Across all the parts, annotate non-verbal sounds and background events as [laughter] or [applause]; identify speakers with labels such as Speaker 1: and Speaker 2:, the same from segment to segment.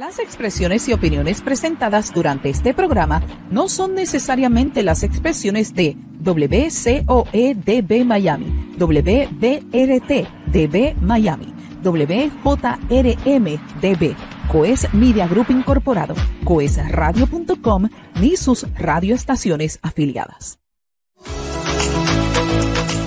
Speaker 1: Las expresiones y opiniones presentadas durante este programa no son necesariamente las expresiones de WCOEDB Miami, WBRT DB Miami, WJRM DB, Coes Media Group Incorporado, coesradio.com ni sus radioestaciones afiliadas.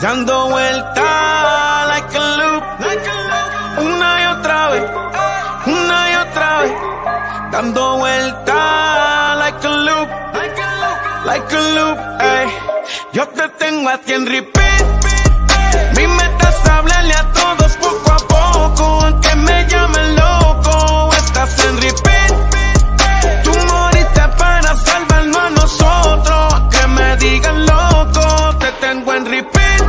Speaker 2: Dando vuelta like a loop. Una y otra vez, una y otra vez. Dando vuelta like a loop, like a loop, like a loop. Ey. Yo te tengo a ti en repeat. Mi meta es hablarle a todos poco a poco, aunque me llamen loco. Estás en repeat. Tú moriste para salvarnos a nosotros, aunque me digan loco. Te tengo en repeat.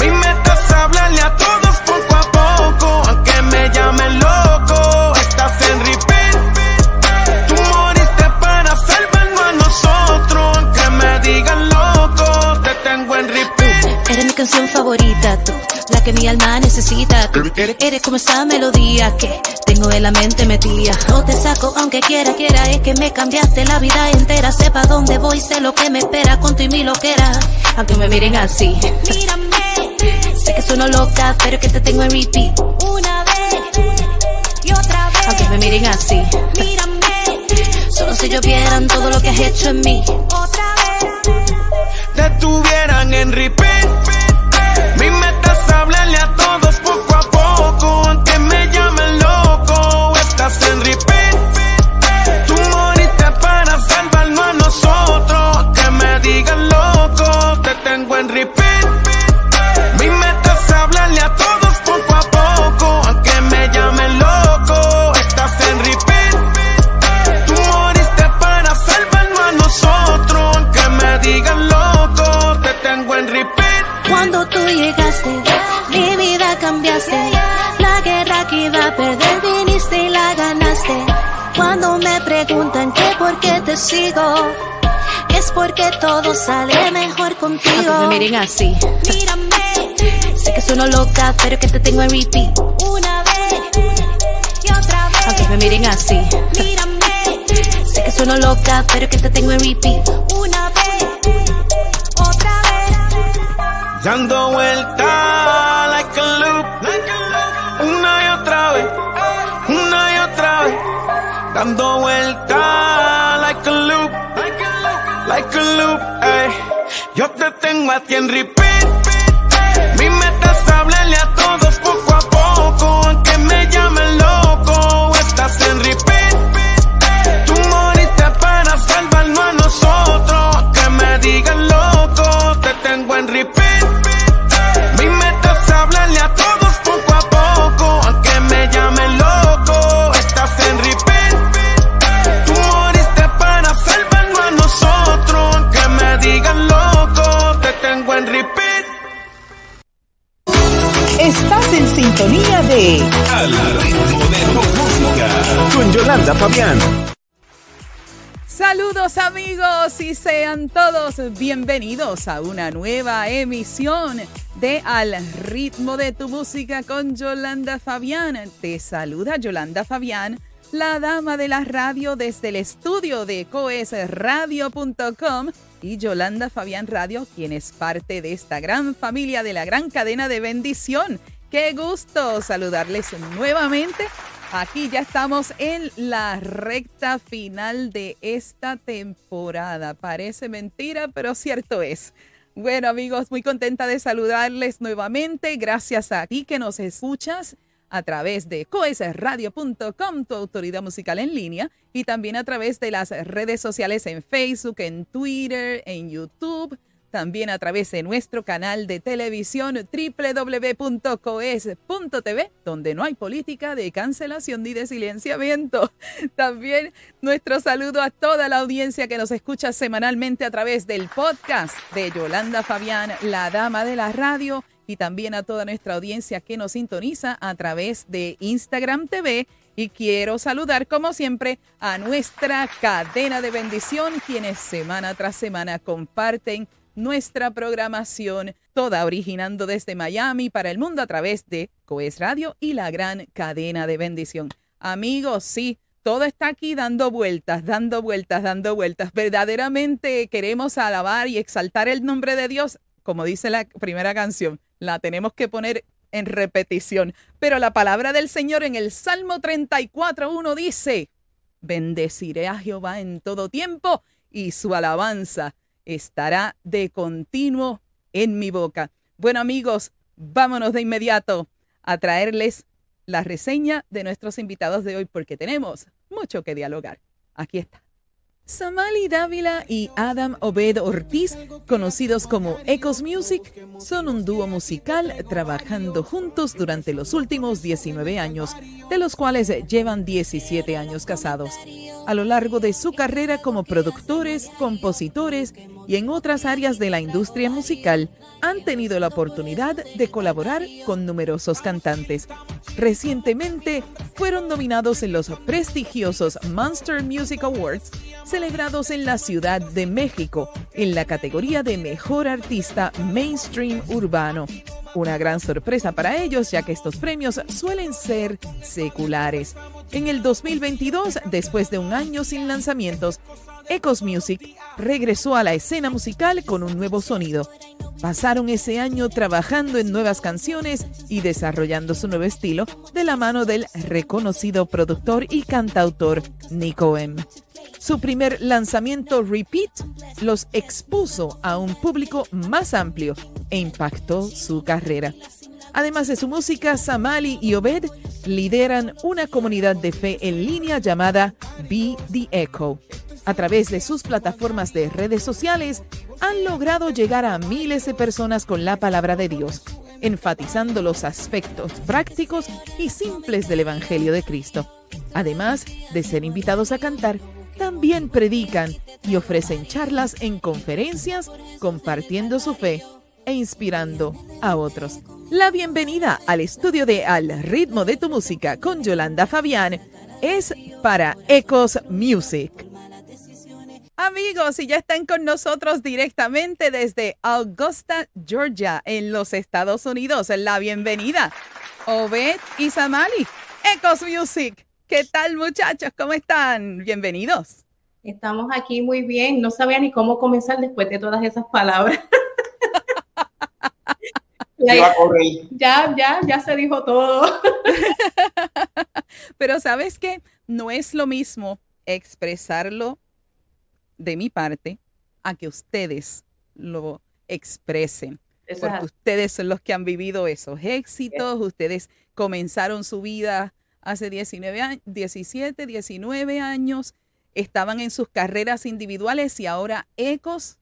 Speaker 2: Mi meta es hablarle a todos poco a poco, aunque me llamen loco. Estás en repeat. Tú moriste para salvarnos a nosotros, aunque me digan loco. Te tengo en repeat.
Speaker 3: Eres mi canción favorita, eres como esa melodía que tengo en la mente metida. No te saco aunque quiera, quiera, es que me cambiaste la vida entera. Sepa dónde voy, sé lo que me espera, con tu y mi loquera. Aunque me miren así. Mírame, sé que sueno loca, pero que te tengo en repeat. Una vez y otra vez. Aunque me miren así. Mírame, solo si yo vieran todo lo que has hecho en mí. Otra vez.
Speaker 2: te tuvieran en repeat. En repeat. Mi meta es hablarle a todos poco a poco, aunque me llamen loco. Estás en repeat. Tú moriste para salvarnos a nosotros, aunque me digan loco, te tengo en repeat.
Speaker 3: Cuando tú llegaste, mi vida cambiaste. La guerra que iba a perder viniste y la ganaste. Cuando me preguntan que por qué te sigo, porque todo sale mejor contigo. Aunque me miren así. Mírame, sé que sueno loca, pero que te tengo en repeat. Una vez y otra vez. Aunque me miren así. Mírame, sé que sueno loca, pero que te tengo en repeat. Una vez, otra vez.
Speaker 2: Dando vuelta like a loop, una y otra vez, una y otra vez. Dando vuelta en repeat. Estás en
Speaker 1: sintonía de
Speaker 4: Al ritmo de tu música con Yolanda Fabián.
Speaker 1: Saludos amigos y sean todos bienvenidos a una nueva emisión de Al ritmo de tu música con Yolanda Fabián. Te saluda Yolanda Fabián, la dama de la radio desde el estudio de coesradio.com y Yolanda Fabián Radio, quien es parte de esta gran familia de la gran cadena de bendición. Qué gusto saludarles nuevamente Aquí ya estamos en la recta final de esta temporada. Parece mentira, pero cierto es. Bueno amigos, muy contenta de saludarles nuevamente. Gracias a ti que nos escuchas a través de coesradio.com, tu autoridad musical en línea, y también a través de las redes sociales en Facebook, en Twitter, en YouTube, también a través de nuestro canal de televisión www.coes.tv, donde no hay política de cancelación ni de silenciamiento. [laughs] También nuestro saludo a toda la audiencia que nos escucha semanalmente a través del podcast de Yolanda Fabián, la dama de la radio, y también a toda nuestra audiencia que nos sintoniza a través de Instagram TV. Y quiero saludar, como siempre, a nuestra cadena de bendición, quienes semana tras semana comparten nuestra programación, toda originando desde Miami para el mundo a través de Coes Radio y la gran cadena de bendición. Amigos, sí, todo está aquí dando vueltas, dando vueltas, dando vueltas. Verdaderamente queremos alabar y exaltar el nombre de Dios, como dice la primera canción. La tenemos que poner en repetición. Pero la palabra del Señor en el Salmo 34.1 dice, bendeciré a Jehová en todo tiempo y su alabanza estará de continuo en mi boca. Bueno amigos, vámonos de inmediato a traerles la reseña de nuestros invitados de hoy porque tenemos mucho que dialogar. Aquí está. Samali Dávila y Adam Obed Ortiz, conocidos como Ecos Music, son un dúo musical trabajando juntos durante los últimos 19 años, de los cuales llevan 17 años casados. A lo largo de su carrera como productores, compositores y en otras áreas de la industria musical, han tenido la oportunidad de colaborar con numerosos cantantes. Recientemente fueron nominados en los prestigiosos Monster Music Awards celebrados en la Ciudad de México en la categoría de Mejor Artista Mainstream Urbano. Una gran sorpresa para ellos ya que estos premios suelen ser seculares. En el 2022, después de un año sin lanzamientos, Ecos Music regresó a la escena musical con un nuevo sonido. Pasaron ese año trabajando en nuevas canciones y desarrollando su nuevo estilo de la mano del reconocido productor y cantautor Nico M. Su primer lanzamiento Repeat los expuso a un público más amplio e impactó su carrera. Además de su música, Samali y Obed lideran una comunidad de fe en línea llamada Be the Echo. A través de sus plataformas de redes sociales, han logrado llegar a miles de personas con la palabra de Dios, enfatizando los aspectos prácticos y simples del Evangelio de Cristo. Además de ser invitados a cantar, también predican y ofrecen charlas en conferencias compartiendo su fe e inspirando a otros. La bienvenida al estudio de Al ritmo de tu música con Yolanda Fabián es para Ecos Music. Amigos, y ya están con nosotros directamente desde Augusta, Georgia, en los Estados Unidos. La bienvenida, Obed y Samali. Ecos Music. ¿Qué tal muchachos? ¿Cómo están? Bienvenidos.
Speaker 5: Estamos aquí muy bien. No sabía ni cómo comenzar después de todas esas palabras. [laughs] ya, ya, ya se dijo todo. [laughs]
Speaker 1: Pero sabes que no es lo mismo expresarlo de mi parte a que ustedes lo expresen. porque ustedes son los que han vivido esos éxitos, ustedes comenzaron su vida hace 19 años, 17, 19 años, estaban en sus carreras individuales y ahora Ecos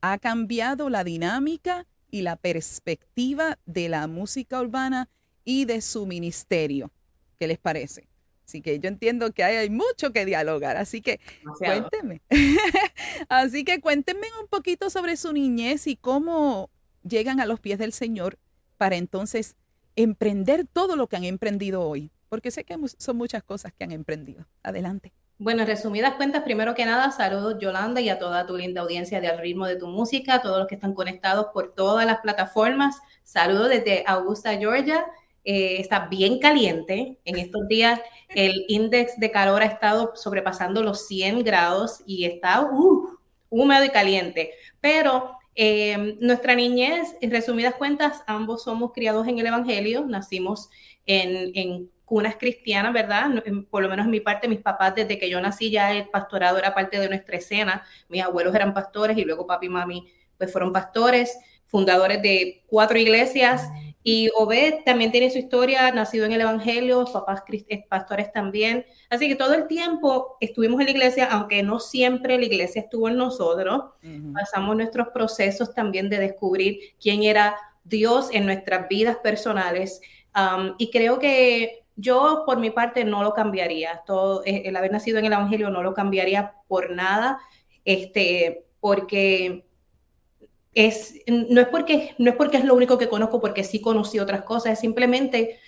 Speaker 1: ha cambiado la dinámica y la perspectiva de la música urbana y de su ministerio. ¿Qué les parece? Así que yo entiendo que hay, mucho que dialogar, así que cuéntenme. [laughs] así que cuéntenme un poquito sobre su niñez y cómo llegan a los pies del Señor para entonces emprender todo lo que han emprendido hoy porque sé que son muchas cosas que han emprendido. Adelante.
Speaker 5: Bueno, en resumidas cuentas, primero que nada, saludos Yolanda y a toda tu linda audiencia de Al ritmo de tu música, a todos los que están conectados por todas las plataformas. Saludos desde Augusta, Georgia. Eh, está bien caliente. En estos días el índice de calor ha estado sobrepasando los 100 grados y está uh, húmedo y caliente. Pero eh, nuestra niñez, en resumidas cuentas, ambos somos criados en el Evangelio, nacimos en, en cunas cristianas, ¿verdad? Por lo menos en mi parte, mis papás, desde que yo nací ya el pastorado era parte de nuestra escena. Mis abuelos eran pastores y luego papi y mami pues fueron pastores, fundadores de cuatro iglesias Y Obed también tiene su historia, nacido en el Evangelio, papás eh, pastores también. Así que todo el tiempo estuvimos en la iglesia, aunque no siempre la iglesia estuvo en nosotros. Pasamos nuestros procesos también de descubrir quién era Dios en nuestras vidas personales. Um, y creo que yo, por mi parte, no lo cambiaría. Todo, eh, el haber nacido en el Evangelio no lo cambiaría por nada, este, porque es, no, es porque, no es porque es lo único que conozco, porque sí conocí otras cosas, es simplemente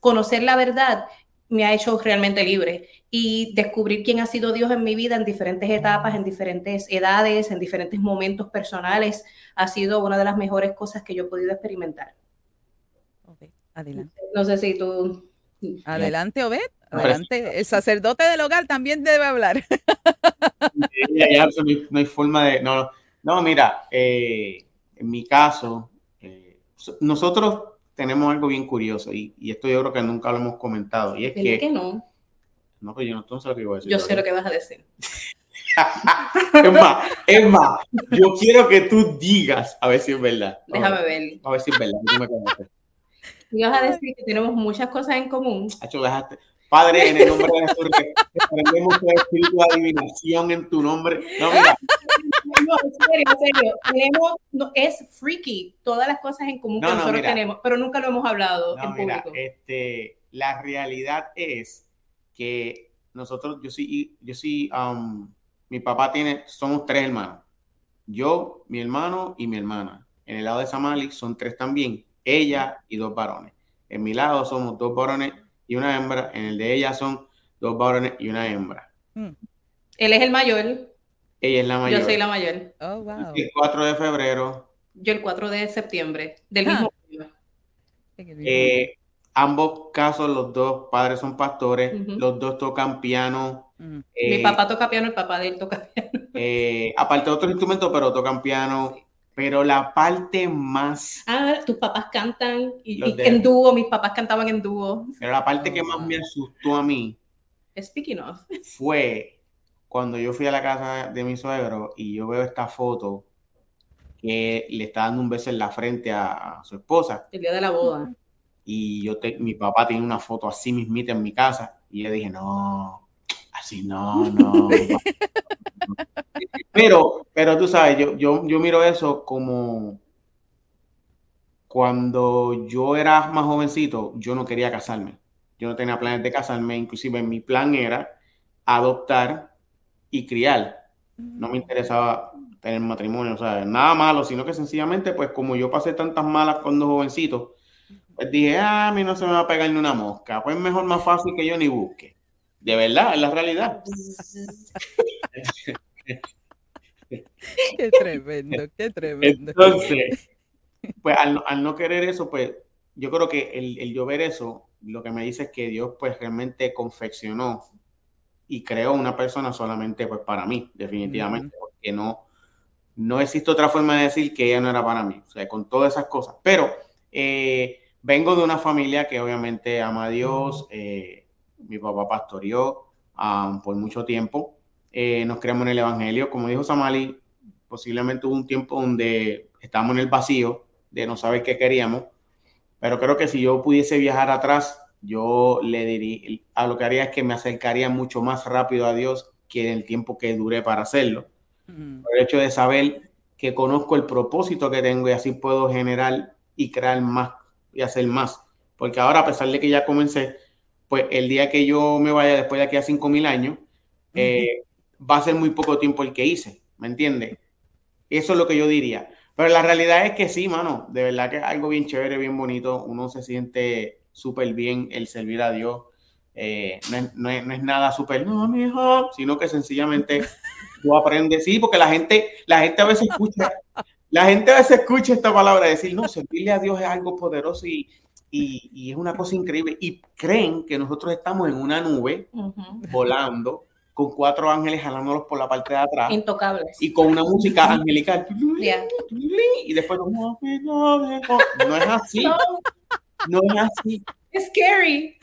Speaker 5: conocer la verdad me ha hecho realmente libre y descubrir quién ha sido Dios en mi vida en diferentes etapas, en diferentes edades, en diferentes momentos personales, ha sido una de las mejores cosas que yo he podido experimentar.
Speaker 1: adelante.
Speaker 5: No sé si tú...
Speaker 1: Adelante, Obed. Adelante. El sacerdote del hogar también debe hablar. [laughs]
Speaker 6: no hay forma de... No, no, mira, eh, en mi caso, eh, nosotros tenemos algo bien curioso y, esto yo creo que nunca lo hemos comentado. Y es que,
Speaker 5: que no.
Speaker 6: No, pero yo no, sé lo que voy a decir.
Speaker 5: Yo sé lo que vas a decir. [laughs]
Speaker 6: es más, es más, yo quiero que tú digas, a ver si es verdad.
Speaker 5: Déjame ver.
Speaker 6: A ver si es verdad.
Speaker 5: Vas a decir que tenemos muchas cosas en común.
Speaker 6: Dejaste. Padre, en el nombre de [laughs] Jesús, prendemos el espíritu de adivinación en tu nombre. No, mira. [laughs]
Speaker 5: No, en serio, en serio. Tenemos, no, es freaky todas las cosas en común que nosotros tenemos, pero nunca lo hemos hablado en mira, público.
Speaker 6: Este, la realidad es que nosotros, yo sí, yo sí, um, mi papá tiene, somos tres hermanos. Yo, mi hermano y mi hermana. En el lado de Samali son tres también, ella y dos varones. En mi lado somos dos varones y una hembra. En el de ella son dos varones y una hembra.
Speaker 5: Hmm. Él es el mayor.
Speaker 6: Ella es la mayor.
Speaker 5: Yo soy la mayor.
Speaker 1: Oh, wow.
Speaker 6: El 4 de febrero.
Speaker 5: Yo el 4 de septiembre, del mismo
Speaker 6: año. Eh, ambos casos, los dos padres son pastores, los dos tocan piano.
Speaker 5: Mm. Mi eh, papá toca piano, el papá de él toca [laughs] piano.
Speaker 6: Eh, aparte de otros instrumentos, pero tocan piano. Pero la parte más.
Speaker 5: Ah, tus papás cantan y, en dúo, mis papás cantaban en dúo.
Speaker 6: Pero la parte que más me asustó a mí.
Speaker 5: Speaking of. [laughs]
Speaker 6: Fue cuando yo fui a la casa de mi suegro y yo veo esta foto que le está dando un beso en la frente a, su esposa.
Speaker 5: El día de la boda.
Speaker 6: Y yo te, mi papá tiene una foto así mismita en mi casa. Y yo dije, no, así no, no. Pero, pero tú sabes, yo, yo, yo miro eso como cuando yo era más jovencito, yo no quería casarme. Yo no tenía planes de casarme, inclusive mi plan era adoptar y criar. No me interesaba tener matrimonio, o sea, nada malo, sino que sencillamente, pues como yo pasé tantas malas cuando jovencito, pues dije, ah, a mí no se me va a pegar ni una mosca, pues mejor más fácil que yo ni busque. De verdad, es la realidad.
Speaker 1: qué tremendo, qué tremendo.
Speaker 6: Entonces, pues al, no querer eso, pues yo creo que el, el yo ver eso, lo que me dice es que Dios pues realmente confeccionó y creó una persona solamente pues para mí, definitivamente, porque no, no existe otra forma de decir que ella no era para mí, o sea, con todas esas cosas. Pero eh, vengo de una familia que obviamente ama a Dios, eh, mi papá pastoreó um, por mucho tiempo, eh, nos creemos en el Evangelio. Como dijo Samali, posiblemente hubo un tiempo donde estábamos en el vacío de no saber qué queríamos, pero creo que si yo pudiese viajar atrás, yo le diría, a lo que haría es que me acercaría mucho más rápido a Dios que en el tiempo que duré para hacerlo. Por el hecho de saber que conozco el propósito que tengo y así puedo generar y crear más y hacer más. Porque ahora, a pesar de que ya comencé, pues el día que yo me vaya después de aquí a 5.000 años, eh, va a ser muy poco tiempo el que hice, ¿me entiendes? Eso es lo que yo diría. Pero la realidad es que sí, mano, de verdad que es algo bien chévere, bien bonito, uno se siente súper bien el servir a Dios. Eh, no, es, nada súper, no, mi hijo, sino que sencillamente tú aprendes, sí, porque la gente, la gente a veces escucha, la gente a veces escucha esta palabra, decir, no, servirle a Dios es algo poderoso y, y, es una cosa increíble, y creen que nosotros estamos en una nube volando con cuatro ángeles jalándolos por la parte de atrás.
Speaker 5: Intocables.
Speaker 6: Y con una música angelical. Y después no, es así. No es así.
Speaker 5: Es scary.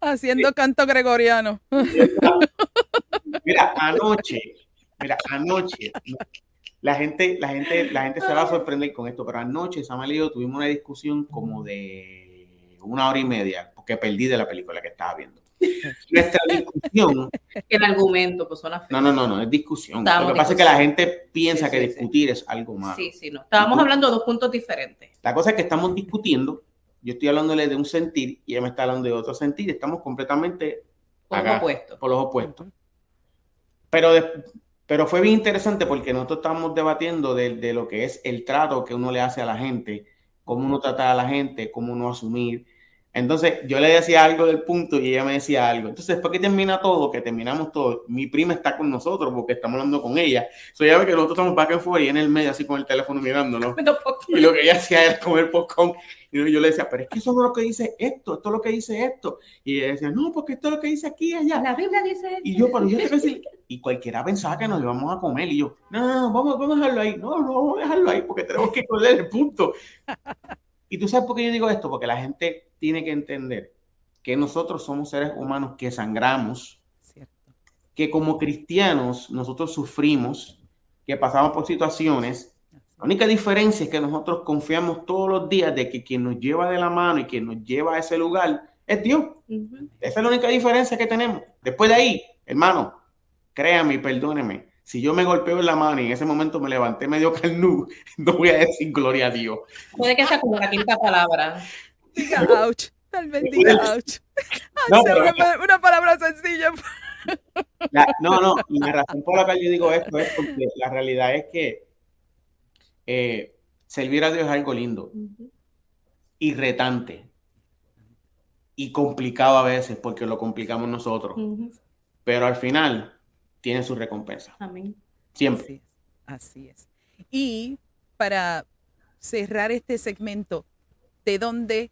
Speaker 1: Haciendo canto gregoriano.
Speaker 6: Mira, anoche, mira, anoche, la gente, la gente, la gente se va a sorprender con esto, pero anoche Samuel y yo tuvimos una discusión como de una hora y media, porque perdí de la película que estaba viendo. [laughs] Nuestra discusión.
Speaker 5: El argumento, pues suena
Speaker 6: No, no, no, no, es discusión. Lo que pasa es que la gente piensa
Speaker 5: Sí,
Speaker 6: que
Speaker 5: sí,
Speaker 6: discutir es algo malo.
Speaker 5: Sí, sí, no. Estábamos hablando de dos puntos diferentes.
Speaker 6: La cosa es que estamos discutiendo, yo estoy hablándole de un sentir y ella me está hablando de otro sentir, estamos completamente
Speaker 5: Por los
Speaker 6: acá,
Speaker 5: opuestos.
Speaker 6: por los opuestos. Pero, de- pero fue bien interesante porque nosotros estamos debatiendo de, de lo que es el trato que uno le hace a la gente, cómo uno trata a la gente, cómo uno asumir. Entonces yo le decía algo del punto y ella me decía algo. Entonces después que termina todo, que terminamos todo, mi prima está con nosotros porque estamos hablando con ella. So ella ve que nosotros estamos back and forth y en el medio así con el teléfono mirándonos. [laughs] Y lo que ella hacía era comer popcorn. Y yo le decía, pero es que eso no es lo que dice esto, esto es lo que dice esto. Y ella decía, no, porque esto es lo que dice aquí allá.
Speaker 5: La Biblia dice.
Speaker 6: Y yo, pero yo te decir, [laughs] y cualquiera pensaba que nos íbamos a comer. Y yo, no, no, no, vamos, vamos a dejarlo ahí. No, no, vamos a dejarlo ahí porque tenemos que correr el punto. Y tú sabes por qué yo digo esto, porque la gente tiene que entender que nosotros somos seres humanos que sangramos,
Speaker 1: Cierto.
Speaker 6: que como cristianos nosotros sufrimos, que pasamos por situaciones. La única diferencia es que nosotros confiamos todos los días de que quien nos lleva de la mano y quien nos lleva a ese lugar es Dios.
Speaker 5: Ujú.
Speaker 6: Esa es la única diferencia que tenemos. Después de ahí, hermano, créame y perdóneme. Si yo me golpeo en la mano y en ese momento me levanté medio carnú, [laughs] no voy a decir gloria a Dios.
Speaker 5: Puede que sea como la quinta palabra.
Speaker 1: Diga ouch. Tal vez diga ouch. [laughs]
Speaker 6: No,
Speaker 1: Hacer
Speaker 6: pero-
Speaker 1: una, una palabra sencilla.
Speaker 6: La- no, no, y la razón por la cual yo digo esto es porque la realidad es que eh, servir a Dios es algo lindo y retante y complicado a veces porque lo complicamos nosotros, pero al final tiene su recompensa,
Speaker 5: Amén.
Speaker 6: siempre.
Speaker 1: Así es. Así es. Y para cerrar este segmento, ¿de dónde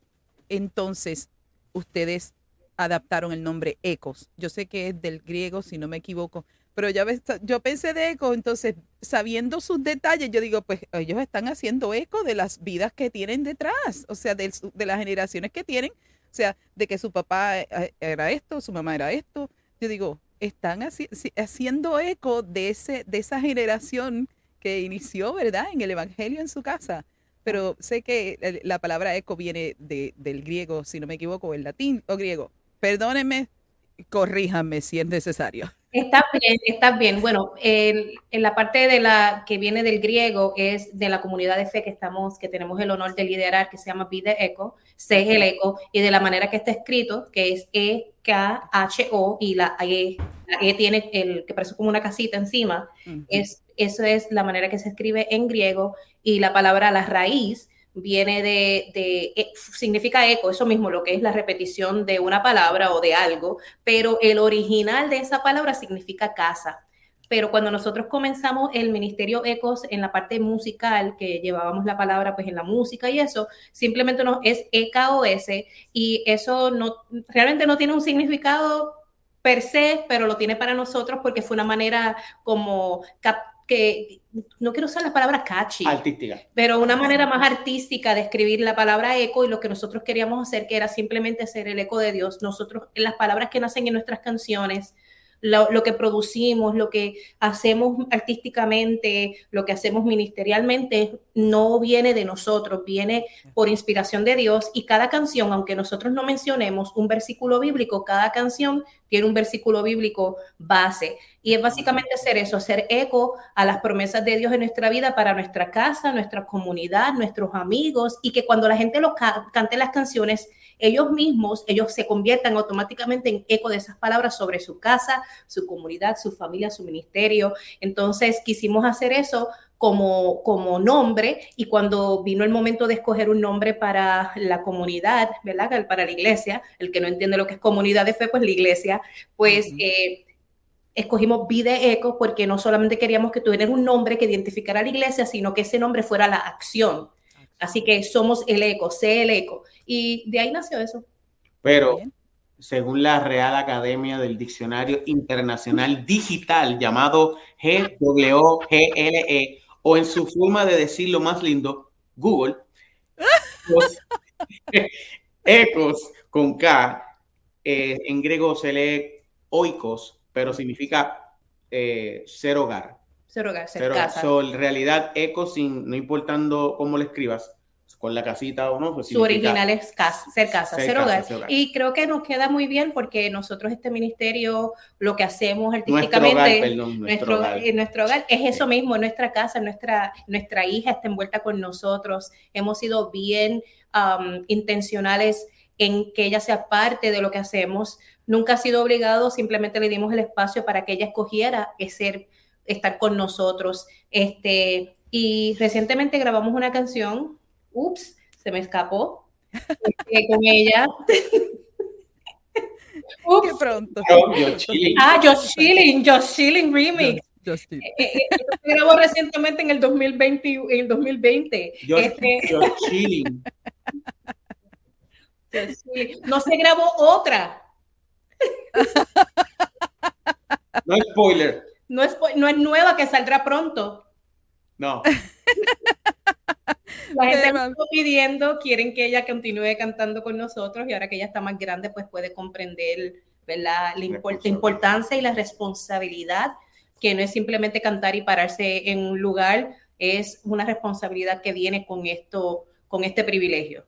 Speaker 1: entonces ustedes adaptaron el nombre Ecos? Yo sé que es del griego, si no me equivoco, pero ya ves, yo pensé de eco, entonces sabiendo sus detalles, yo digo, pues ellos están haciendo eco de las vidas que tienen detrás, o sea, de, su- de las generaciones que tienen, o sea, de que su papá eh, era esto, su mamá era esto. Yo digo, están haciendo eco de, ese, de esa generación que inició, ¿verdad?, en el Evangelio en su casa. Pero sé que la palabra eco viene de, del griego, si no me equivoco, el latín o griego. Perdónenme, corríjanme si es necesario.
Speaker 5: Está bien, está bien. Bueno, en, en la parte de la que viene del griego es de la comunidad de fe que estamos, que tenemos el honor de liderar, que se llama Vida Eco, C es el eco, y de la manera que está escrito, que es E K H O y la E, la E tiene el que parece como una casita encima. Es, eso es la manera que se escribe en griego y la palabra la raíz viene de, eh, significa eco, eso mismo, lo que es la repetición de una palabra o de algo, pero el original de esa palabra significa casa. Pero cuando nosotros comenzamos el ministerio Ecos en la parte musical, que llevábamos la palabra pues en la música y eso, simplemente no, es EKOS y eso no, realmente no tiene un significado per se, pero lo tiene para nosotros porque fue una manera como cap- que, no quiero usar la palabra catchy,
Speaker 6: Artística.
Speaker 5: pero una manera más artística de escribir la palabra eco y lo que nosotros queríamos hacer, que era simplemente ser el eco de Dios. Nosotros, en las palabras que nacen en nuestras canciones, lo, que producimos, lo que hacemos artísticamente, lo que hacemos ministerialmente, no viene de nosotros, viene por inspiración de Dios y cada canción, aunque nosotros no mencionemos un versículo bíblico, cada canción tiene un versículo bíblico base. Y es básicamente hacer eso, hacer eco a las promesas de Dios en nuestra vida para nuestra casa, nuestra comunidad, nuestros amigos, y que cuando la gente lo ca cante las canciones, ellos mismos, ellos se conviertan automáticamente en eco de esas palabras sobre su casa, su comunidad, su familia, su ministerio. Entonces quisimos hacer eso como, como nombre y cuando vino el momento de escoger un nombre para la comunidad, ¿verdad? Para la iglesia, el que no entiende lo que es comunidad de fe, pues la iglesia, pues... Uh -huh. eh, escogimos Vida Eco porque no solamente queríamos que tuviera un nombre que identificara a la iglesia, sino que ese nombre fuera la acción. Así que somos el eco, sé el eco. Y de ahí nació eso.
Speaker 6: Pero según la Real Academia del Diccionario Internacional Digital llamado GWGLE, o en su forma de decirlo más lindo, Google, los [laughs] ecos con K, eh, en griego se lee oikos, pero significa eh, ser hogar.
Speaker 5: Ser, Ser
Speaker 6: hogar.
Speaker 5: casa.
Speaker 6: So, en realidad, eco, sin, no importando cómo lo escribas, con la casita o no, pues
Speaker 5: Su original es casa, ser casa,
Speaker 6: Ser
Speaker 5: hogar. Y creo que nos queda muy bien porque nosotros este ministerio, lo que hacemos
Speaker 6: Nuestro
Speaker 5: artísticamente,
Speaker 6: hogar, perdón, nuestro
Speaker 5: nuestro,
Speaker 6: hogar.
Speaker 5: en nuestro hogar es eso mismo, nuestra casa, nuestra, nuestra hija está envuelta con nosotros. Hemos sido bien um, intencionales en que ella sea parte de lo que hacemos. Nunca ha sido obligado, simplemente le dimos el espacio para que ella escogiera ser, estar con nosotros. Este, y recientemente grabamos una canción, ups, se me escapó, este, con ella. [laughs]
Speaker 1: Qué
Speaker 5: Ups.
Speaker 1: pronto.
Speaker 6: Yo chilling.
Speaker 5: Ah, Just Chilling, Just Chilling Remix.
Speaker 1: Justin.
Speaker 5: Eh, eh, esto se grabó recientemente en el 2020. En el 2020.
Speaker 6: Yo,
Speaker 5: Este,
Speaker 6: chilling. [laughs]
Speaker 5: Just Chilling. No se grabó otra.
Speaker 6: No spoiler.
Speaker 5: No es, no es nueva que saldrá pronto.
Speaker 6: No. [laughs]
Speaker 5: La gente
Speaker 1: mal.
Speaker 5: está pidiendo, quieren que ella continúe cantando con nosotros y ahora que ella está más grande, pues puede comprender ¿verdad? La, la importancia y la responsabilidad, que no es simplemente cantar y pararse en un lugar, es una responsabilidad que viene con esto, con este privilegio.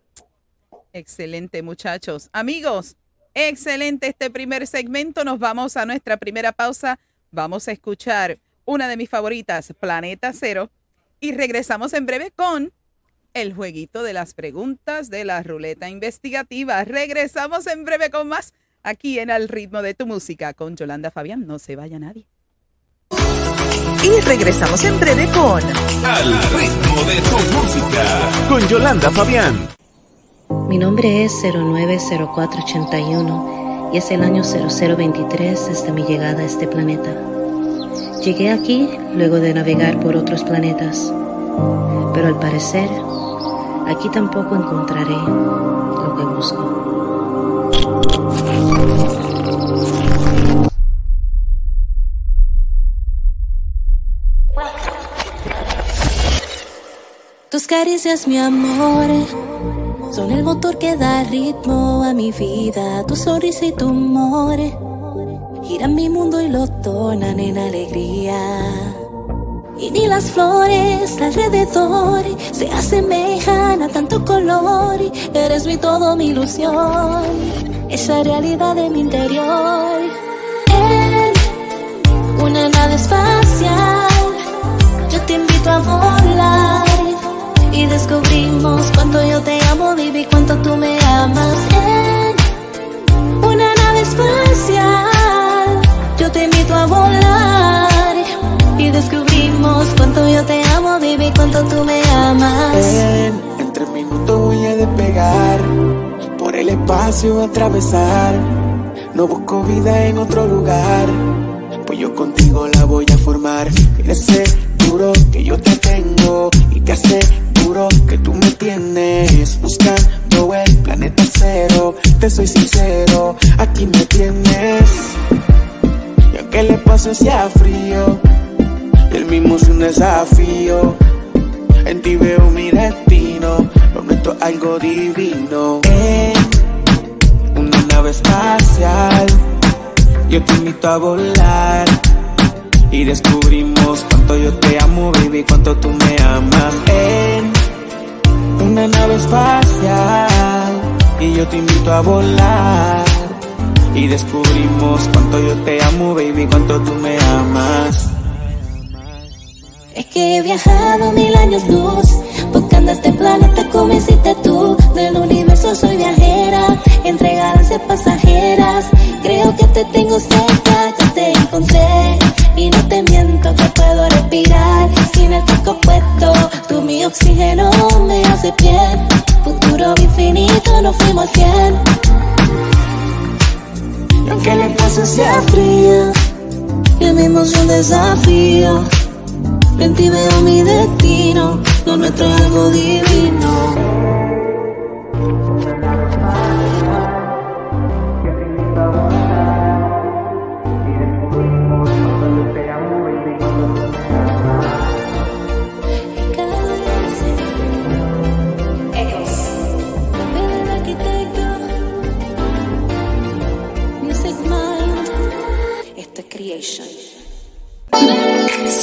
Speaker 1: Excelente, muchachos. Amigos, excelente este primer segmento. Nos vamos a nuestra primera pausa. Vamos a escuchar una de mis favoritas, Planeta Cero. Y regresamos en breve con el jueguito de las preguntas de la ruleta investigativa. Regresamos en breve con más aquí en Al ritmo de tu música con Yolanda Fabián. No se vaya nadie.
Speaker 7: Y regresamos en breve con
Speaker 4: Al ritmo de tu música. Con Yolanda Fabián.
Speaker 3: Mi nombre es 090481 y es el año 0023 desde mi llegada a este planeta. Llegué aquí luego de navegar por otros planetas, pero al parecer aquí tampoco encontraré lo que busco. Tus caricias, mi amor, son el motor que da ritmo a mi vida. Tu sonrisa y tu humor giran mi mundo y lo tornan en alegría. Y ni las flores alrededor se asemejan a tanto color. Eres mi todo, mi ilusión, esa realidad de mi interior. En una nave espacial, yo te invito a volar. Y descubrimos cuánto yo te amo, baby, cuánto tú me amas. En una nave espacial, yo te invito a volar. Y descubrimos cuánto yo te amo, baby, cuánto tú me amas.
Speaker 8: En, en tres minutos voy a despegar, por el espacio a atravesar. No busco vida en otro lugar,
Speaker 3: viajado mil años luz, buscando este planeta como hiciste tú. Del universo soy viajera, entre galaxias pasajeras. Creo que te tengo cerca, ya te encontré. Y no te miento que puedo respirar sin el casco puesto. Tú mi oxígeno me hace bien. Futuro infinito, nos fuimos bien.
Speaker 8: Y aunque el espacio sea
Speaker 3: fría, es un desafío. En ti veo mi destino, lo nuestro es algo divino.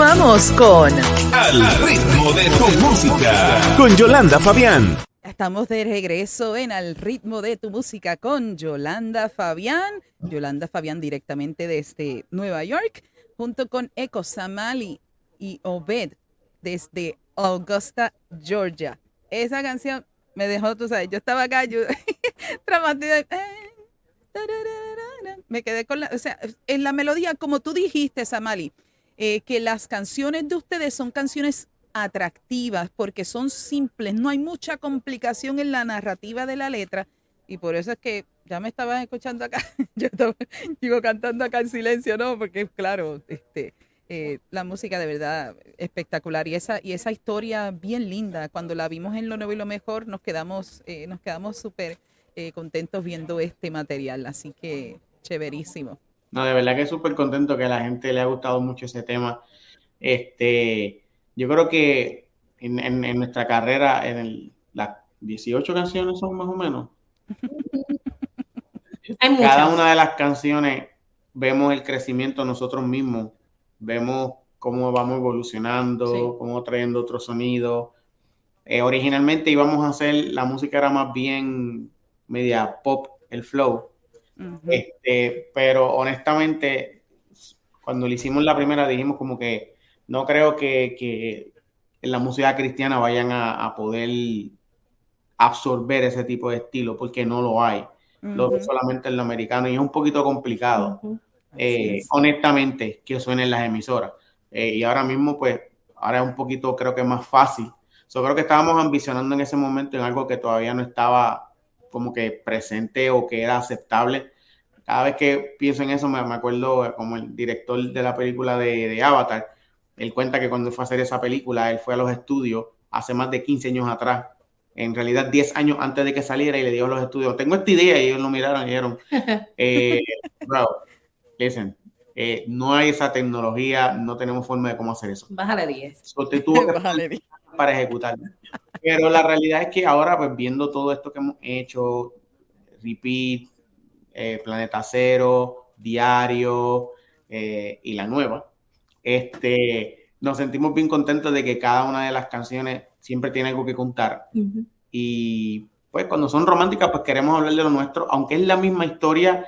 Speaker 7: Continuamos con
Speaker 4: Al ritmo de tu música. Con Yolanda Fabián.
Speaker 1: Estamos de regreso en Al ritmo de tu música con Yolanda Fabián. Yolanda Fabián directamente desde Nueva York, junto con Eco Samali y Obed desde Augusta, Georgia. Esa canción me dejó, tú sabes, yo estaba acá, yo [laughs] traumatizada. Me quedé con la, o sea, en la melodía, como tú dijiste, Samali, eh, que las canciones de ustedes son canciones atractivas porque son simples, no hay mucha complicación en la narrativa de la letra y por eso es que ya me estaban escuchando acá, [laughs] yo estaba, digo cantando acá en silencio, ¿no? Porque claro, este, eh, la música de verdad espectacular y esa, y esa historia bien linda, cuando la vimos en Lo Nuevo y Lo Mejor nos quedamos eh, nos quedamos súper eh, contentos viendo este material, así que chéverísimo.
Speaker 6: No, de verdad que súper contento que a la gente le ha gustado mucho ese tema. Este, yo creo que en, en, en nuestra carrera, en el, las 18 canciones son más o menos. [laughs] Cada una de las canciones vemos el crecimiento nosotros mismos, vemos cómo vamos evolucionando,
Speaker 5: Sí.
Speaker 6: cómo trayendo otro sonido. Eh, originalmente íbamos a hacer, la música era más bien media pop, el flow, Este, pero honestamente, cuando le hicimos la primera dijimos como que no creo que, que en la música cristiana vayan a, a poder absorber ese tipo de estilo, porque no lo hay. Lo
Speaker 1: Ujú.
Speaker 6: ve solamente en lo americano y es un poquito complicado, eh,
Speaker 1: es.
Speaker 6: honestamente, que suenen las emisoras. Eh, y ahora mismo, pues, ahora es un poquito, creo que más fácil. Yo creo que estábamos ambicionando en ese momento en algo que todavía no estaba como que presente o que era aceptable. Cada vez que pienso en eso, me, me acuerdo como el director de la película de, de Avatar. Él cuenta que cuando fue a hacer esa película, él fue a los estudios hace más de 15 años atrás, en realidad 10 años antes de que saliera, y le dijo a los estudios: Tengo esta idea, y ellos lo miraron y dijeron: [laughs] eh, Bro, listen, eh, no hay esa tecnología, no tenemos forma de cómo hacer eso.
Speaker 5: Bájale 10.
Speaker 6: So, te tuvo [laughs] que
Speaker 1: Bájale, di.
Speaker 6: Para ejecutarlo. Pero la realidad es que ahora, pues viendo todo esto que hemos hecho, Repeat, eh, Planeta Cero, Diario eh, y la nueva, este, nos sentimos bien contentos de que cada una de las canciones siempre tiene algo que contar. Y pues cuando son románticas, pues queremos hablar de lo nuestro, aunque es la misma historia,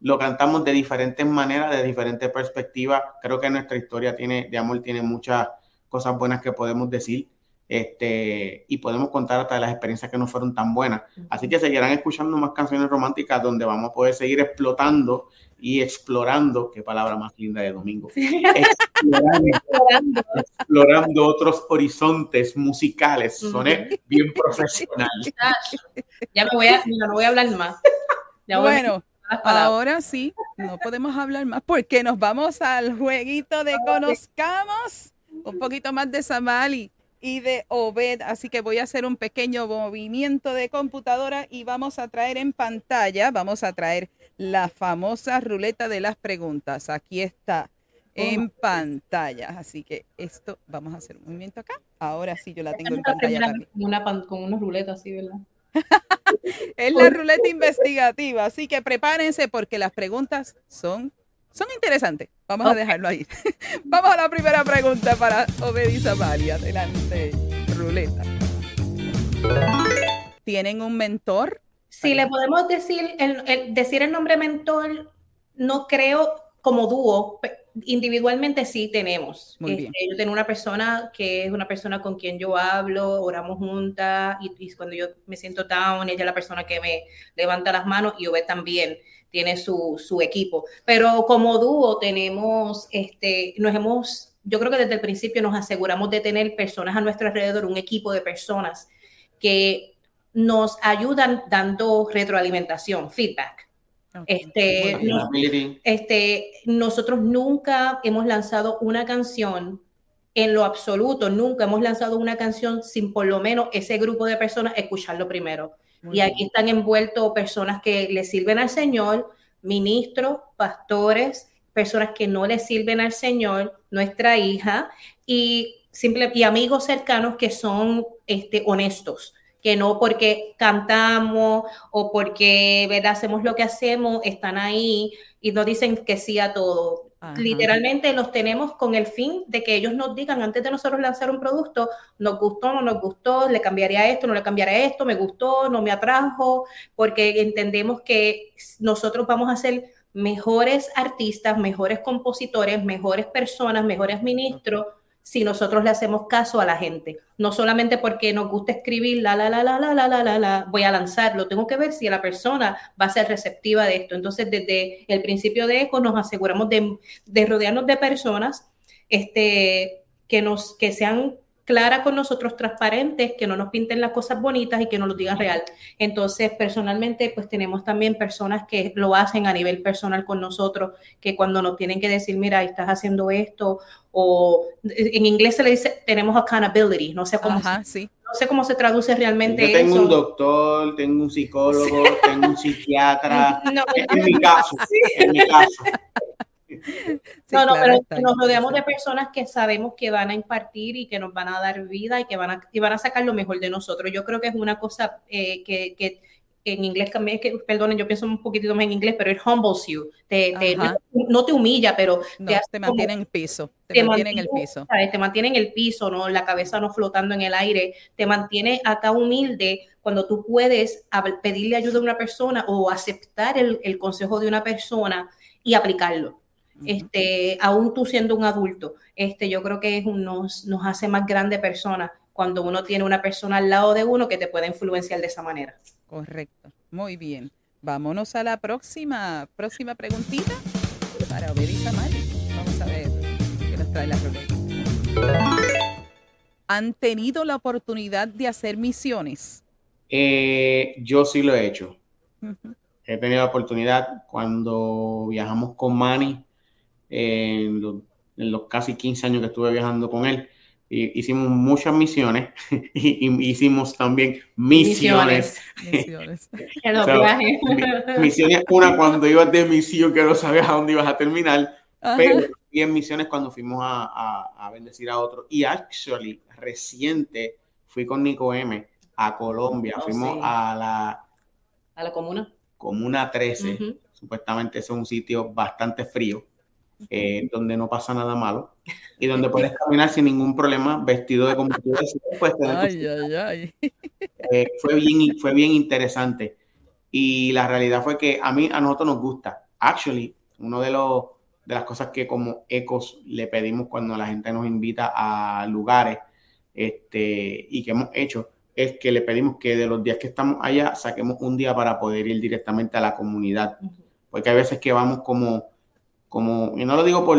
Speaker 6: lo cantamos de diferentes maneras, de diferentes perspectivas. Creo que nuestra historia tiene, de amor tiene muchas cosas buenas que podemos decir. Este, y podemos contar hasta de las experiencias que no fueron tan buenas. Así que seguirán escuchando más canciones románticas donde vamos a poder seguir explotando y explorando, qué palabra más linda de domingo, explorando, explorando otros horizontes musicales. Soné bien profesional. [laughs]
Speaker 5: Ya me voy a, no, no voy a hablar más. Ya voy a
Speaker 1: Bueno,
Speaker 5: palabras.
Speaker 1: ahora sí, no podemos hablar más porque nos vamos al jueguito de conozcamos un poquito más de Samali y de Obed, así que voy a hacer un pequeño movimiento de computadora y vamos a traer en pantalla, vamos a traer la famosa ruleta de las preguntas. Aquí está en pantalla, así que esto vamos a hacer un movimiento acá. Ahora sí yo la tengo en
Speaker 5: La
Speaker 1: pantalla
Speaker 5: con, una, con unos ruletas así, ¿verdad? [laughs]
Speaker 1: Es la ruleta investigativa, así que prepárense porque las preguntas son, son interesantes. Vamos a dejarlo ahí. [laughs] Vamos a la primera pregunta para Obed y Samari. Adelante, ruleta. ¿Tienen un mentor?
Speaker 5: Si le podemos decir el, el- decir el nombre mentor, no creo como dúo, individualmente sí tenemos.
Speaker 1: Muy
Speaker 5: Este,
Speaker 1: bien.
Speaker 5: Yo tengo una persona que es una persona con quien yo hablo, oramos juntas y, y cuando yo me siento down, ella es la persona que me levanta las manos y Obed también tiene su, su equipo. Pero como dúo tenemos, este, nos hemos, yo creo que desde el principio nos aseguramos de tener personas a nuestro alrededor, un equipo de personas que nos ayudan dando retroalimentación, feedback. Este, nos- este, nosotros nunca hemos lanzado una canción en lo absoluto, nunca hemos lanzado una canción sin por lo menos ese grupo de personas escucharlo primero. Y aquí están envueltos personas que le sirven al Señor, ministros, pastores, personas que no le sirven al Señor, nuestra hija, y, simple, y amigos cercanos que son este, honestos que no porque cantamos o porque ¿verdad? hacemos lo que hacemos, están ahí y nos dicen que sí a todo. Literalmente los tenemos con el fin de que ellos nos digan antes de nosotros lanzar un producto, nos gustó, no nos gustó, le cambiaría esto, no le cambiaría esto, me gustó, no me atrajo, porque entendemos que nosotros vamos a ser mejores artistas, mejores compositores, mejores personas, mejores ministros si nosotros le hacemos caso a la gente. No solamente porque nos gusta escribir la, la, la, la, la, la, la, la, la, voy a lanzarlo. Tengo que ver si la persona va a ser receptiva de esto. Entonces, desde el principio de ECO nos aseguramos de, de rodearnos de personas este, que, nos, que sean clara con nosotros, transparentes, que no nos pinten las cosas bonitas y que nos lo digan real. Entonces, personalmente, pues tenemos también personas que lo hacen a nivel personal con nosotros, que cuando nos tienen que decir, mira, estás haciendo esto, o en inglés se le dice, tenemos accountability, no sé cómo, se, no sé cómo se traduce realmente.
Speaker 6: Yo tengo un doctor, tengo un psicólogo, tengo un psiquiatra, [laughs] en mi caso, en mi caso [laughs]
Speaker 5: no, no, pero nos rodeamos de personas que sabemos que van a impartir y que nos van a dar vida y que van a, y van a sacar lo mejor de nosotros. Yo creo que es una cosa eh, que, que, en inglés también, que, perdonen, yo pienso un poquito más en inglés, pero it humbles you. Te, no, te humilla, pero
Speaker 1: te, mantiene en el piso. Te, mantiene en el piso.
Speaker 5: Te mantiene en el piso, ¿no? La cabeza no flotando en el aire. Te mantiene acá humilde cuando tú puedes pedirle ayuda a una persona o aceptar el, el consejo de una persona y aplicarlo este, aún tú siendo un adulto, este, yo creo que es nos, nos hace más grande persona cuando uno tiene una persona al lado de uno que te puede influenciar de esa manera.
Speaker 1: Correcto, muy bien. Vámonos a la próxima, próxima preguntita para Obed y Vamos a ver qué nos trae la pregunta. ¿Han tenido la oportunidad de hacer misiones?
Speaker 6: Eh, yo sí lo he hecho. He tenido la oportunidad cuando viajamos con Manny en los, casi 15 años que estuve viajando con él. Y hicimos muchas misiones [laughs] y, hicimos también misiones. Misiones. [laughs] misiones, una cuando ibas de misión que no sabías a dónde ibas a terminar, pero y en misiones cuando fuimos a, a, bendecir a otros. Y actually, reciente, fui con Nico M a Colombia, oh, fuimos a la...
Speaker 5: A la comuna.
Speaker 6: Comuna 13, supuestamente es un sitio bastante frío eh, donde no pasa nada malo y donde puedes caminar sin ningún problema vestido de como [laughs] eh, fue, bien, fue bien interesante. Y la realidad fue que a mí, a nosotros nos gusta. Actually, uno de los de las cosas que como ecos le pedimos cuando la gente nos invita a lugares este, y que hemos hecho es que le pedimos que de los días que estamos allá saquemos un día para poder ir directamente a la comunidad. Porque hay veces que vamos como como, y no lo digo por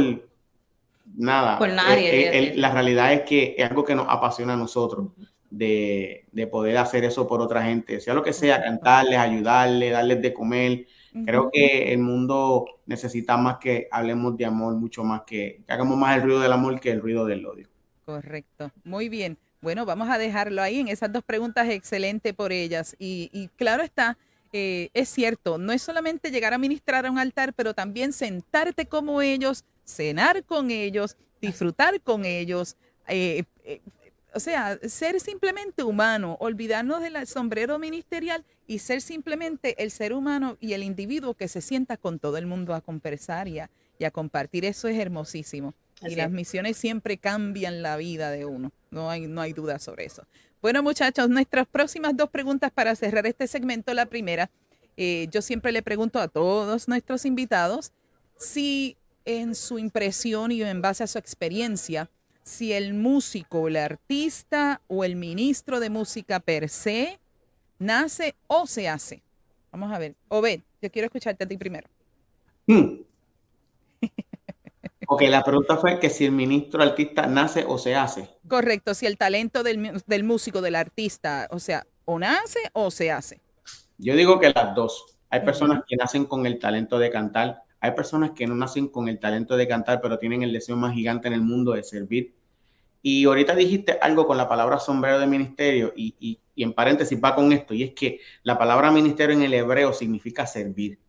Speaker 6: nada,
Speaker 5: por nadie,
Speaker 6: la realidad es que es algo que nos apasiona a nosotros, de, de, poder hacer eso por otra gente, sea lo que sea, cantarles, ayudarles, darles de comer. Creo que el mundo necesita más que hablemos de amor, mucho más que, que hagamos más el ruido del amor que el ruido del odio.
Speaker 1: Correcto, muy bien. Bueno, vamos a dejarlo ahí en esas dos preguntas, excelente por ellas. Y, y claro está, eh, es cierto, no es solamente llegar a ministrar a un altar, pero también sentarte como ellos, cenar con ellos, disfrutar con ellos, eh, eh, o sea, ser simplemente humano, olvidarnos del sombrero ministerial y ser simplemente el ser humano y el individuo que se sienta con todo el mundo a conversar y a, compartir. Eso es hermosísimo. y las misiones siempre cambian la vida de uno. No hay, no hay duda sobre eso. Bueno, muchachos, nuestras próximas dos preguntas para cerrar este segmento. La primera, eh, yo siempre le pregunto a todos nuestros invitados si en su impresión y en base a su experiencia, si el músico, el artista o el ministro de música per se nace o se hace. Vamos a ver. Obed, yo quiero escucharte a ti primero. Hmm.
Speaker 6: Ok, la pregunta fue que si el ministro artista nace o se hace.
Speaker 1: Correcto, si el talento del, del músico, del artista, o sea, o nace o se hace.
Speaker 6: Yo digo que las dos. Hay personas que nacen con el talento de cantar, hay personas que no nacen con el talento de cantar, pero tienen el deseo más gigante en el mundo de servir. Y ahorita dijiste algo con la palabra sombrero de ministerio y, y, y en paréntesis va con esto, y es que la palabra ministerio en el hebreo significa servir.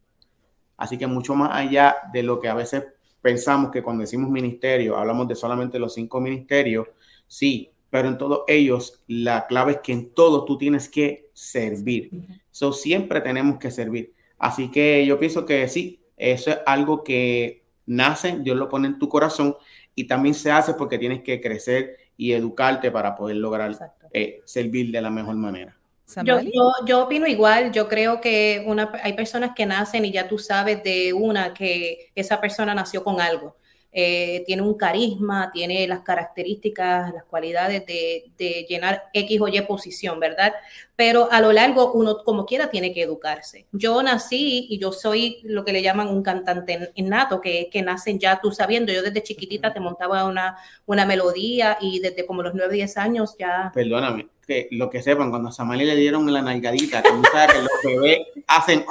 Speaker 6: Así que mucho más allá de lo que a veces pensamos que cuando decimos ministerio, hablamos de solamente los cinco ministerios, sí, pero en todos ellos la clave es que en todo tú tienes que servir. So, siempre tenemos que servir. Así que yo pienso que sí, eso es algo que nace, Dios lo pone en tu corazón y también se hace porque tienes que crecer y educarte para poder lograr eh, servir de la mejor manera.
Speaker 5: Yo, yo, yo, opino igual, yo creo que una, hay personas que nacen y ya tú sabes de una que esa persona nació con algo. Eh, tiene un carisma, tiene las características, las cualidades de, de, llenar X o Y posición, ¿verdad? Pero a lo largo uno como quiera tiene que educarse. Yo nací y yo soy lo que le llaman un cantante innato, que, que nacen ya tú sabiendo, yo desde chiquitita te montaba una, una melodía y desde como los 9, 10 años ya...
Speaker 6: Perdóname, que lo que sepan, cuando a Samali le dieron la nalgadita, que sabes que los bebés hacen,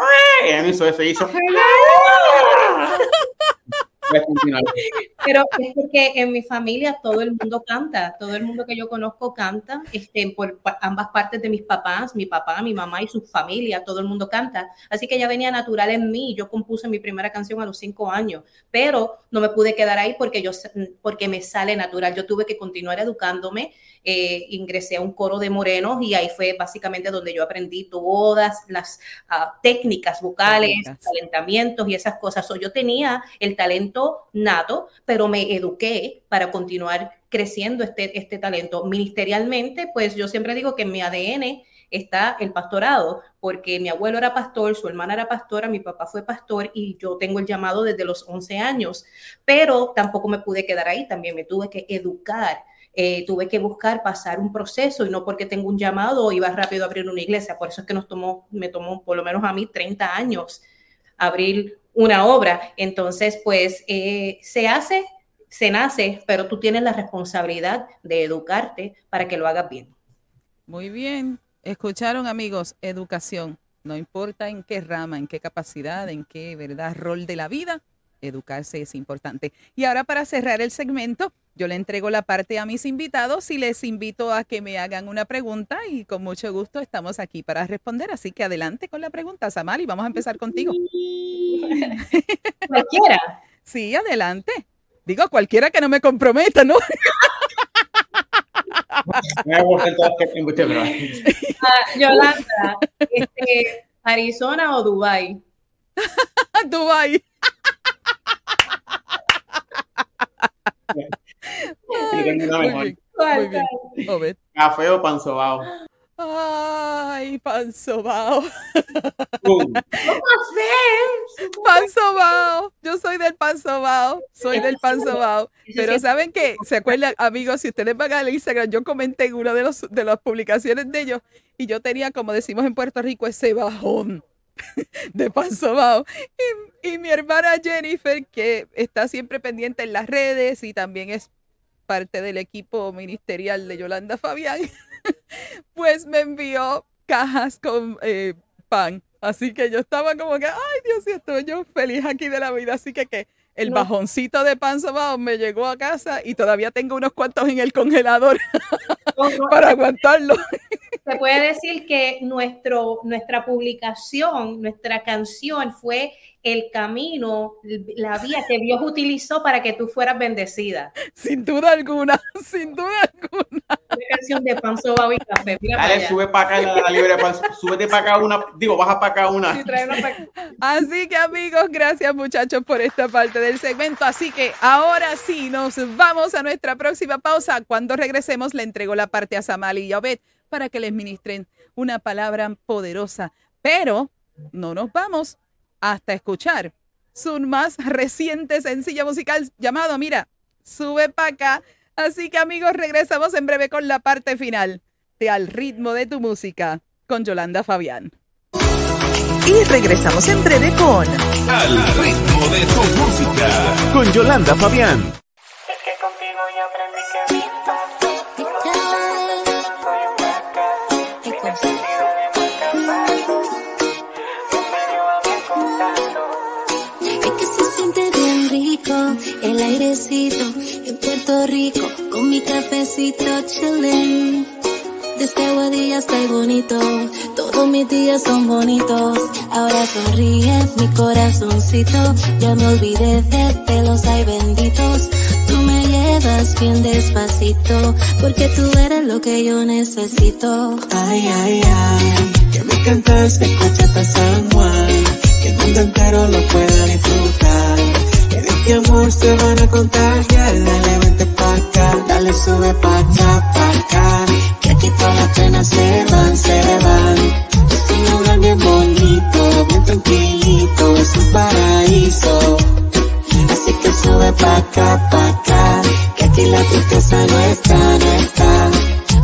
Speaker 6: y hizo eso, hizo. [laughs]
Speaker 5: Pero es porque en mi familia todo el mundo canta, todo el mundo que yo conozco canta, este, por ambas partes de mis papás, mi papá, mi mamá y su familia, todo el mundo canta. Así que ya venía natural en mí. Yo compuse mi primera canción a los cinco años, pero no me pude quedar ahí porque, yo, porque me sale natural. Yo tuve que continuar educándome. Eh, ingresé a un coro de morenos y ahí fue básicamente donde yo aprendí todas las uh, técnicas vocales, talentamientos y esas cosas. So, yo tenía el talento nato, pero me eduqué para continuar creciendo este, este talento. Ministerialmente, pues yo siempre digo que en mi ADN está el pastorado, porque mi abuelo era pastor, su hermana era pastora, mi papá fue pastor y yo tengo el llamado desde los 11 años, pero tampoco me pude quedar ahí, también me tuve que educar eh, tuve que buscar pasar un proceso y no porque tengo un llamado iba rápido a abrir una iglesia. Por eso es que nos tomó, me tomó por lo menos a mí 30 años abrir una obra. Entonces, pues eh, se hace, se nace, pero tú tienes la responsabilidad de educarte para que lo hagas bien.
Speaker 1: Muy bien. Escucharon amigos, educación. No importa en qué rama, en qué capacidad, en qué verdad, rol de la vida, educarse es importante. Y ahora para cerrar el segmento, yo le entrego la parte a mis invitados y les invito a que me hagan una pregunta y con mucho gusto estamos aquí para responder. Así que adelante con la pregunta, Samali. Vamos a empezar contigo. [laughs]
Speaker 5: Cualquiera.
Speaker 1: Sí, adelante. Digo, cualquiera que no me comprometa, ¿no? [laughs]
Speaker 5: uh, Yolanda, este, ¿Arizona o Dubai? [laughs]
Speaker 1: Dubai.
Speaker 6: Café o pan sobao.
Speaker 1: Ay, pan sobao.
Speaker 5: ¿Cómo hacer? [laughs]
Speaker 1: Pan sobao. Yo soy del pan sobao. Soy del pan sobao. Pero saben que, se acuerdan, amigos, si ustedes van al Instagram, yo comenté en una de, los, de las publicaciones de ellos y yo tenía, como decimos en Puerto Rico, ese bajón [laughs] de pan sobao. Y, y mi hermana Jennifer, que está siempre pendiente en las redes y también es parte del equipo ministerial de Yolanda Fabián, [laughs] pues me envió cajas con eh, pan. Así que yo estaba como que, ay Dios mío, estoy yo feliz aquí de la vida. Así que que el bajoncito de pan sobao me llegó a casa y todavía tengo unos cuantos en el congelador [laughs] para aguantarlo. [laughs]
Speaker 5: Se puede decir que nuestro, nuestra publicación, nuestra canción fue el camino, la vía que Dios utilizó para que tú fueras bendecida.
Speaker 1: Sin duda alguna, [laughs] sin duda alguna.
Speaker 5: Una canción de pan sobao y café.
Speaker 6: Dale, sube para acá la, la libre pan, súbete para acá una, digo, baja para acá una.
Speaker 5: Sí, trae una para...
Speaker 1: Así que amigos, gracias muchachos por esta parte del segmento. Así que ahora sí, nos vamos a nuestra próxima pausa. Cuando regresemos le entrego la parte a Samali y a Obed para que les ministren una palabra poderosa. Pero no nos vamos hasta escuchar su más reciente sencilla musical llamado, mira, sube para acá. Así que amigos, regresamos en breve con la parte final de Al ritmo de tu música con Yolanda Fabián.
Speaker 7: Y regresamos en breve con
Speaker 4: Al ritmo de tu música con Yolanda Fabián.
Speaker 3: El airecito Puerto Rico con mi cafecito chilling. Desde Aguadilla estoy bonito, todos mis días son bonitos. Ahora sonríe mi corazoncito, ya me olvidé de los ay benditos. Tú me llevas bien despacito, porque tú eres lo que yo necesito.
Speaker 8: Ay, ay, ay, que me encanta este coche San Juan, que el mundo entero lo pueda disfrutar. Este amor se van a contagiar, dale vente pa' acá, dale sube pa' acá, pa' acá, que aquí todas las penas se van, se van. Este lugar bien bonito, bien tranquilito, es un paraíso. Así que sube pa' acá, pa' acá, que aquí la tristeza no está, no está.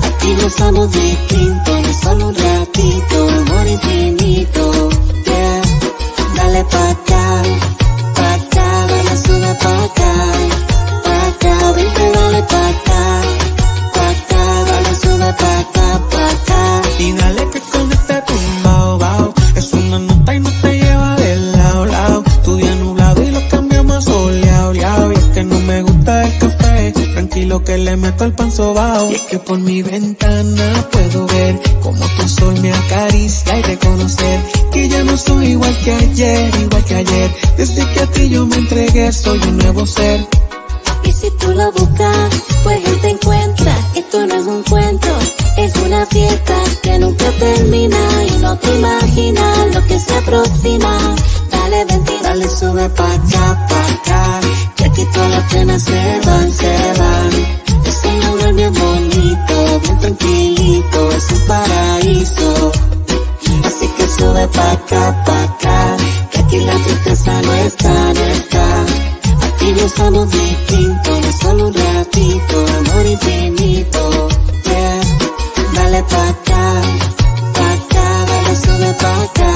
Speaker 8: Aquí no somos distintos, no solo un ratito, amor infinito, yeah. Dale pa' acá, dale sube pa' acá, tranquilo que le meto el pan sobao. Y es que por mi ventana puedo ver como tu sol me acaricia y reconocer que ya no soy igual que ayer, igual que ayer. Desde que a ti yo me entregué, soy un nuevo ser.
Speaker 3: Y si tú lo buscas, pues él te encuentra. Esto no es un cuento, es una fiesta que nunca termina y no te imaginas lo que se aproxima. Dale, vente y
Speaker 8: Dale, sube pa' acá, pa' acá, todas las penas se van, se van. Es un lugar bien bonito, bien tranquilito, es un paraíso. Así que sube pa' acá, pa' acá, que aquí la tristeza no está, no está. Aquí no somos distintos, no solo un ratito, amor infinito, yeah. Dale pa' acá, pa' acá, dale sube pa' acá,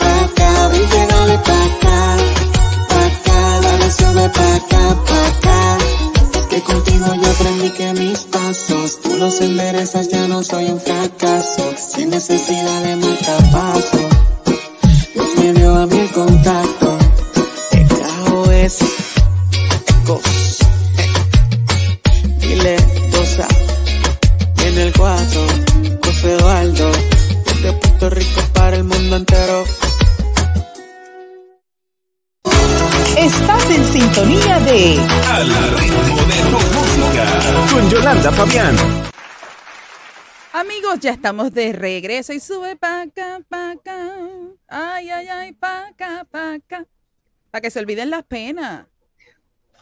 Speaker 8: pa' acá, vente dale pa' acá, sube pa' acá, pa' acá. Que contigo yo aprendí que mis pasos, tú los enderezas, ya no soy un fracaso, sin necesidad de marcapaso. Dios me dio a mí el contacto, de KOS, Ecos. Dile,
Speaker 4: Al ritmo de música. Con Yolanda Fabián.
Speaker 1: Amigos, ya estamos de regreso y sube pa' acá, pa' acá. Ay, ay, ay, pa' acá, pa' acá. Para que se olviden las penas.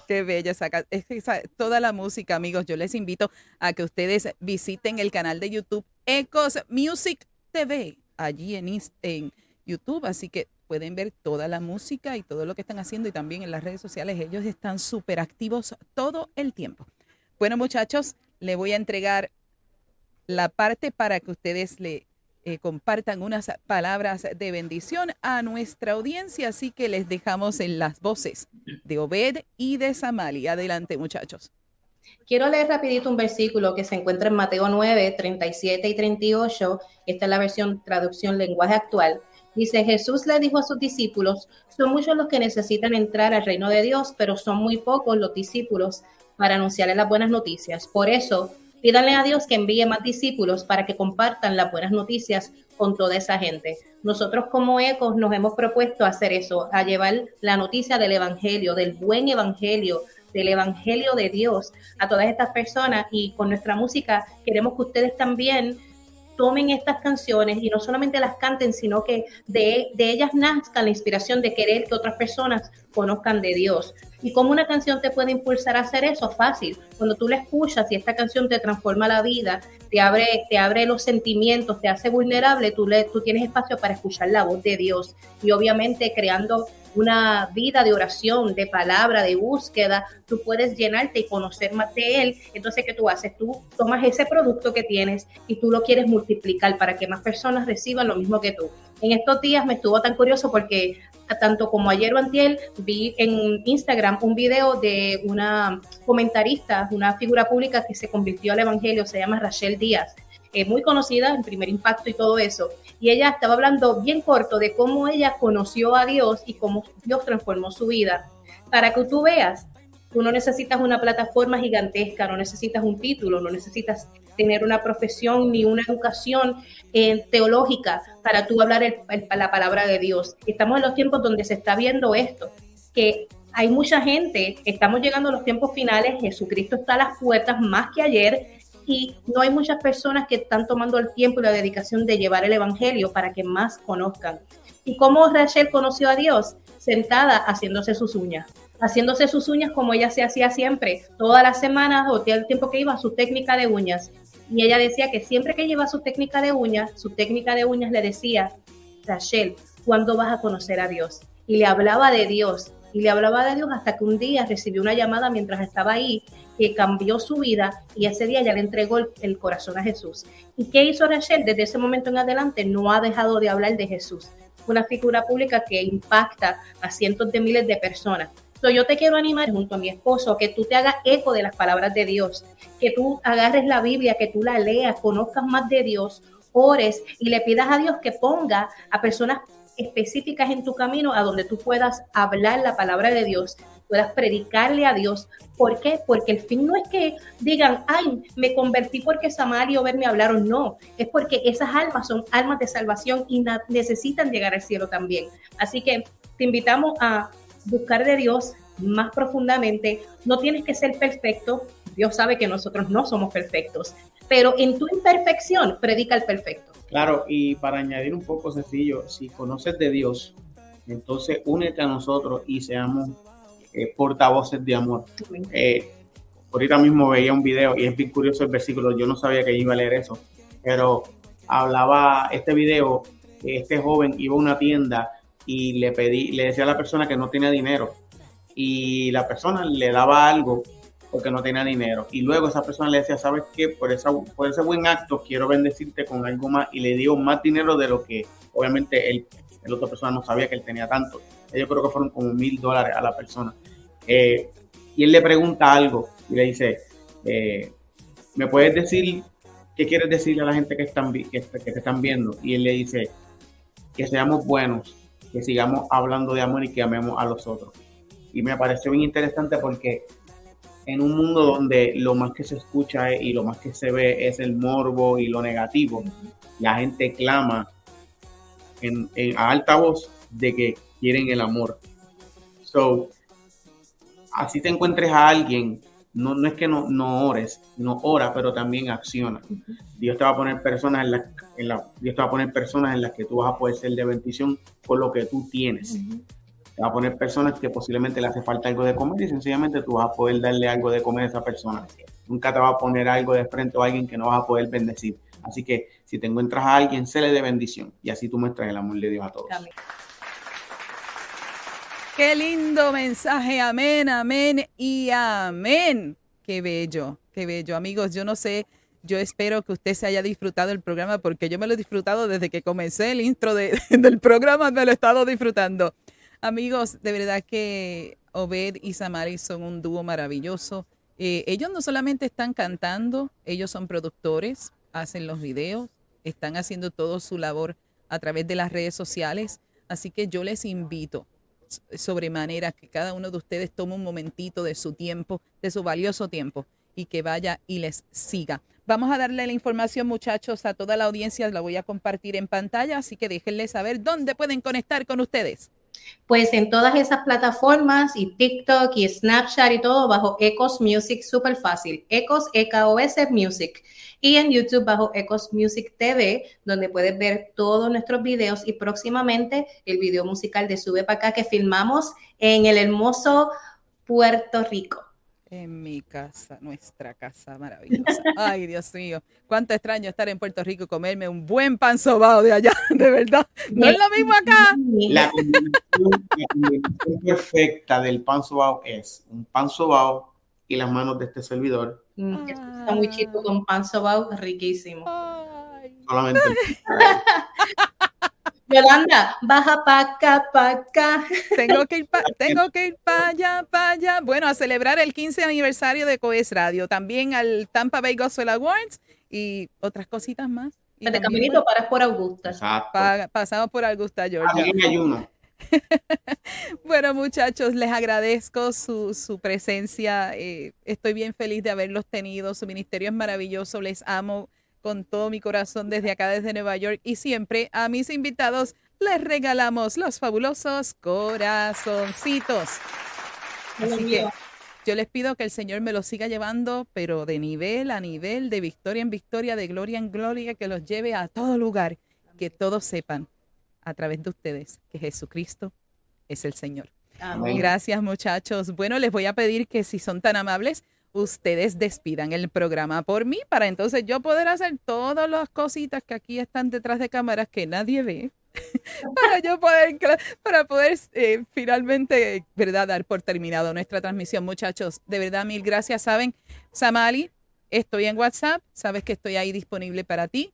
Speaker 1: Qué bella esa ca- es toda la música, amigos. Yo les invito a que ustedes visiten el canal de YouTube Ecos Music TV, allí en YouTube. Así que pueden ver toda la música y todo lo que están haciendo y también en las redes sociales. Ellos están súper activos todo el tiempo. Bueno, muchachos, le voy a entregar la parte para que ustedes le eh, compartan unas palabras de bendición a nuestra audiencia. Así que les dejamos en las voces de Obed y de Samali. Adelante, muchachos.
Speaker 5: Quiero leer rapidito un versículo que se encuentra en Mateo 9, 37 y 38. Esta es la versión traducción lenguaje actual. Dice, Jesús le dijo a sus discípulos, son muchos los que necesitan entrar al reino de Dios, pero son muy pocos los discípulos para anunciarles las buenas noticias. Por eso, pídanle a Dios que envíe más discípulos para que compartan las buenas noticias con toda esa gente. Nosotros como ecos nos hemos propuesto hacer eso, a llevar la noticia del Evangelio, del buen Evangelio, del Evangelio de Dios a todas estas personas y con nuestra música queremos que ustedes también tomen estas canciones y no solamente las canten, sino que de, de ellas nazca la inspiración de querer que otras personas conozcan de Dios. ¿Y cómo una canción te puede impulsar a hacer eso? Fácil. Cuando tú la escuchas y esta canción te transforma la vida, te abre, te abre los sentimientos, te hace vulnerable, tú, le, tú tienes espacio para escuchar la voz de Dios. Y obviamente creando una vida de oración, de palabra, de búsqueda, tú puedes llenarte y conocer más de Él. Entonces, ¿qué tú haces? Tú tomas ese producto que tienes y tú lo quieres multiplicar para que más personas reciban lo mismo que tú. En estos días me estuvo tan curioso porque tanto como ayer o antier vi en Instagram un video de una comentarista, una figura pública que se convirtió al Evangelio, se llama Rachel Díaz, eh, muy conocida en primer impacto y todo eso. Y ella estaba hablando bien corto de cómo ella conoció a Dios y cómo Dios transformó su vida. Para que tú veas Tú no necesitas una plataforma gigantesca, no necesitas un título, no necesitas tener una profesión ni una educación eh, teológica para tú hablar la palabra de Dios. Estamos en los tiempos donde se está viendo esto, que hay mucha gente, estamos llegando a los tiempos finales, Jesucristo está a las puertas más que ayer y no hay muchas personas que están tomando el tiempo y la dedicación de llevar el Evangelio para que más conozcan. ¿Y cómo Rachel conoció a Dios? Sentada haciéndose sus uñas haciéndose sus uñas como ella se hacía siempre, todas las semanas o el tiempo que iba, su técnica de uñas. Y ella decía que siempre que lleva su técnica de uñas, su técnica de uñas le decía, Rachel, ¿cuándo vas a conocer a Dios? Y le hablaba de Dios, y le hablaba de Dios hasta que un día recibió una llamada mientras estaba ahí que cambió su vida y ese día ya le entregó el, el, corazón a Jesús. ¿Y qué hizo Rachel? Desde ese momento en adelante no ha dejado de hablar de Jesús. Una figura pública que impacta a cientos de miles de personas yo te quiero animar junto a mi esposo que tú te hagas eco de las palabras de Dios, que tú agarres la Biblia, que tú la leas, conozcas más de Dios, ores y le pidas a Dios que ponga a personas específicas en tu camino a donde tú puedas hablar la palabra de Dios, puedas predicarle a Dios. ¿Por qué? Porque el fin no es que digan, ay, me convertí porque Samario verme hablaron. No, es porque esas almas son almas de salvación y necesitan llegar al cielo también. Así que te invitamos a buscar de Dios más profundamente. No tienes que ser perfecto. Dios sabe que nosotros no somos perfectos, pero en tu imperfección predica el perfecto.
Speaker 6: Claro, y para añadir un poco sencillo, si conoces de Dios, entonces únete a nosotros y seamos eh, portavoces de amor. Eh, ahorita mismo veía un video y es bien curioso el versículo, yo no sabía que iba a leer eso, pero hablaba este video, este joven iba a una tienda y le pedí, le decía a la persona que no tenía dinero y la persona le daba algo porque no tenía dinero y luego esa persona le decía, ¿sabes qué? Por, esa, por ese buen acto quiero bendecirte con algo más y le dio más dinero de lo que obviamente él, la otra persona no sabía que él tenía tanto. Yo creo que fueron como mil dólares a la persona. Eh, y él le pregunta algo y le dice, eh, ¿me puedes decir qué quieres decirle a la gente que, están, que te están viendo? Y él le dice, que seamos buenos, que sigamos hablando de amor y que amemos a los otros. Y me pareció bien interesante porque en un mundo donde lo más que se escucha y lo más que se ve es el morbo y lo negativo, la gente clama en, a alta voz de que quieren el amor. So, así te encuentres a alguien no, no es que no, no ores, no ora, pero también acciona. Dios te va a poner personas en, la, en la, Dios te va a poner personas en las que tú vas a poder ser de bendición por lo que tú tienes. Te va a poner personas que posiblemente le hace falta algo de comer y sencillamente tú vas a poder darle algo de comer a esa persona. Nunca te va a poner algo de frente a alguien que no vas a poder bendecir. Así que si te encuentras a alguien, séle de bendición y así tú muestras el amor de Dios a todos.
Speaker 1: Qué lindo mensaje, amén, amén y amén. Qué bello, qué bello. Amigos, yo no sé, yo espero que usted se haya disfrutado el programa porque yo me lo he disfrutado desde que comencé el intro [laughs] del programa, me lo he estado disfrutando. Amigos, de verdad que Obed y Samari son un dúo maravilloso. Eh, ellos no solamente están cantando, ellos son productores, hacen los videos, están haciendo todo su labor a través de las redes sociales. Así que yo les invito sobremanera que cada uno de ustedes tome un momentito de su tiempo, de su valioso tiempo y que vaya y les siga. Vamos a darle la información, muchachos, a toda la audiencia. La voy a compartir en pantalla, así que déjenle saber dónde pueden conectar con ustedes.
Speaker 5: Pues en todas esas plataformas y TikTok y Snapchat y todo bajo Ecos Music, súper fácil. Ecos, EKOS Music y en YouTube bajo Ecos Music TV, donde puedes ver todos nuestros videos y próximamente el video musical de Sube para acá que filmamos en el hermoso Puerto Rico.
Speaker 1: En mi casa, nuestra casa maravillosa. [laughs] Ay, Dios mío, cuánto extraño estar en Puerto Rico y comerme un buen pan sobao de allá, [laughs] de verdad. No es lo mismo acá.
Speaker 6: La combinación, perfecta del pan sobao es un pan sobao y las manos de este servidor
Speaker 5: Mm, está muy chico con pan sobao, riquísimo.
Speaker 6: Solamente. [laughs]
Speaker 5: Yolanda, baja pa' acá, pa' acá.
Speaker 1: Tengo que ir para [laughs] tengo que ir para allá, para allá. Bueno, a celebrar el 15 aniversario de Coes Radio, también al Tampa Bay Gospel Awards y otras cositas más.
Speaker 5: Y de caminito paras por Augusta.
Speaker 1: pasamos por Augusta, Georgia.
Speaker 6: ayuno. [laughs]
Speaker 1: bueno, muchachos, les agradezco su, su presencia. Eh, estoy bien feliz de haberlos tenido. Su ministerio es maravilloso. Les amo con todo mi corazón desde acá, desde Nueva York. Y siempre a mis invitados les regalamos los fabulosos corazoncitos. Así que yo les pido que el Señor me los siga llevando, pero de nivel a nivel, de victoria en victoria, de gloria en gloria, que los lleve a todo lugar, que todos sepan a través de ustedes que Jesucristo es el Señor. Gracias muchachos. Bueno, les voy a pedir que si son tan amables, ustedes despidan el programa por mí para entonces yo poder hacer todas las cositas que aquí están detrás de cámaras que nadie ve. [laughs] para yo poder, para poder eh, finalmente, ¿verdad?, dar por terminado nuestra transmisión. Muchachos, de verdad, mil gracias. Saben, Samali, estoy en WhatsApp, sabes que estoy ahí disponible para ti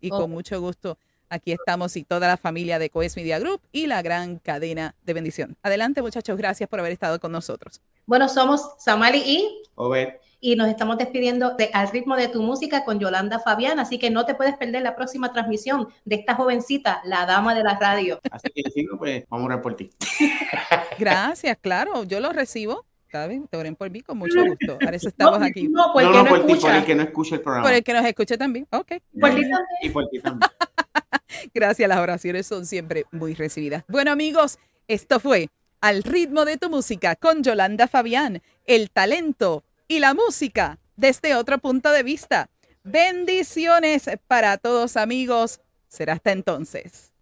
Speaker 1: y con mucho gusto Aquí estamos y toda la familia de Coes Media Group y la gran cadena de bendición. Adelante, muchachos, gracias por haber estado con nosotros.
Speaker 5: Bueno, somos Samali y
Speaker 6: Obed.
Speaker 5: Y nos estamos despidiendo de Al ritmo de tu música con Yolanda Fabián, así que no te puedes perder la próxima transmisión de esta jovencita, la dama de la radio.
Speaker 6: Así que pues vamos a por ti. [laughs]
Speaker 1: Gracias, claro, yo lo recibo. ¿Saben? Te oren por mí con mucho gusto. Para eso [laughs] estamos aquí.
Speaker 6: No, por, no, no, por, ti, por el que no escuche el programa.
Speaker 1: Por el que nos escuche también. Ok.
Speaker 5: Por ti también.
Speaker 6: Y por ti también. [laughs]
Speaker 1: Gracias, las oraciones son siempre muy recibidas. Bueno, amigos, esto fue Al ritmo de tu música con Yolanda Fabián, el talento y la música desde otro punto de vista. Bendiciones para todos, amigos. Será hasta entonces.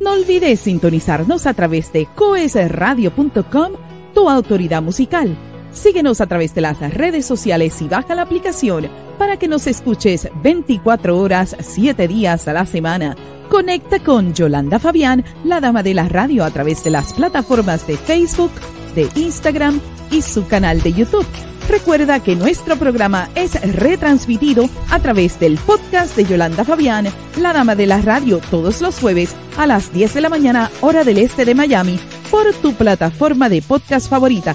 Speaker 1: No olvides sintonizarnos a través de coesradio.com, tu autoridad musical. Síguenos a través de las redes sociales y baja la aplicación para que nos escuches 24 horas, 7 días a la semana Conecta con Yolanda Fabián, la dama de la radio, a través de las plataformas de Facebook, de Instagram y su canal de YouTube. Recuerda que nuestro programa es retransmitido a través del podcast de Yolanda Fabián, la dama de la radio, todos los jueves a las 10 de la mañana, hora del este de Miami, por tu plataforma de podcast favorita